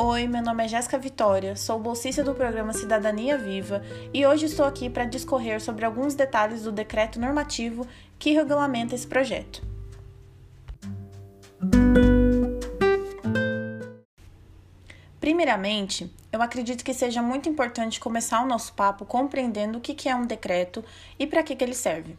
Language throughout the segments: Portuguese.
Oi, meu nome é Jéssica Vitória, sou bolsista do programa Cidadania Viva e hoje estou aqui para discorrer sobre alguns detalhes do decreto normativo que regulamenta esse projeto. Primeiramente, eu acredito que seja muito importante começar o nosso papo compreendendo o que é um decreto e para que ele serve.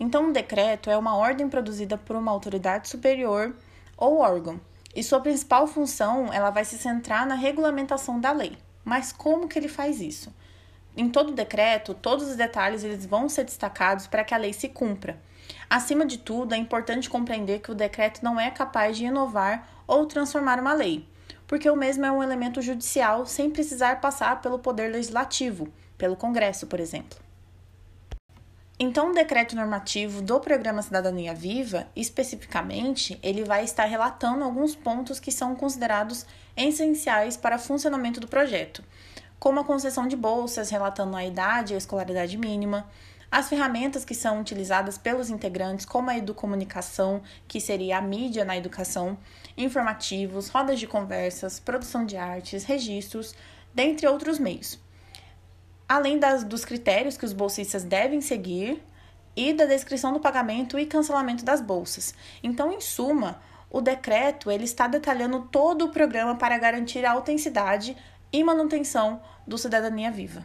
Então, um decreto é uma ordem produzida por uma autoridade superior ou órgão e sua principal função, ela vai se centrar na regulamentação da lei. Mas como que ele faz isso? Em todo decreto, todos os detalhes eles vão ser destacados para que a lei se cumpra. Acima de tudo, é importante compreender que o decreto não é capaz de inovar ou transformar uma lei, porque o mesmo é um elemento judicial sem precisar passar pelo poder legislativo, pelo Congresso, por exemplo. Então, o decreto normativo do programa Cidadania Viva, especificamente, ele vai estar relatando alguns pontos que são considerados essenciais para o funcionamento do projeto, como a concessão de bolsas, relatando a idade e a escolaridade mínima, as ferramentas que são utilizadas pelos integrantes, como a educomunicação, que seria a mídia na educação, informativos, rodas de conversas, produção de artes, registros, dentre outros meios além das, dos critérios que os bolsistas devem seguir e da descrição do pagamento e cancelamento das bolsas. Então, em suma, o decreto ele está detalhando todo o programa para garantir a autenticidade e manutenção do Cidadania Viva.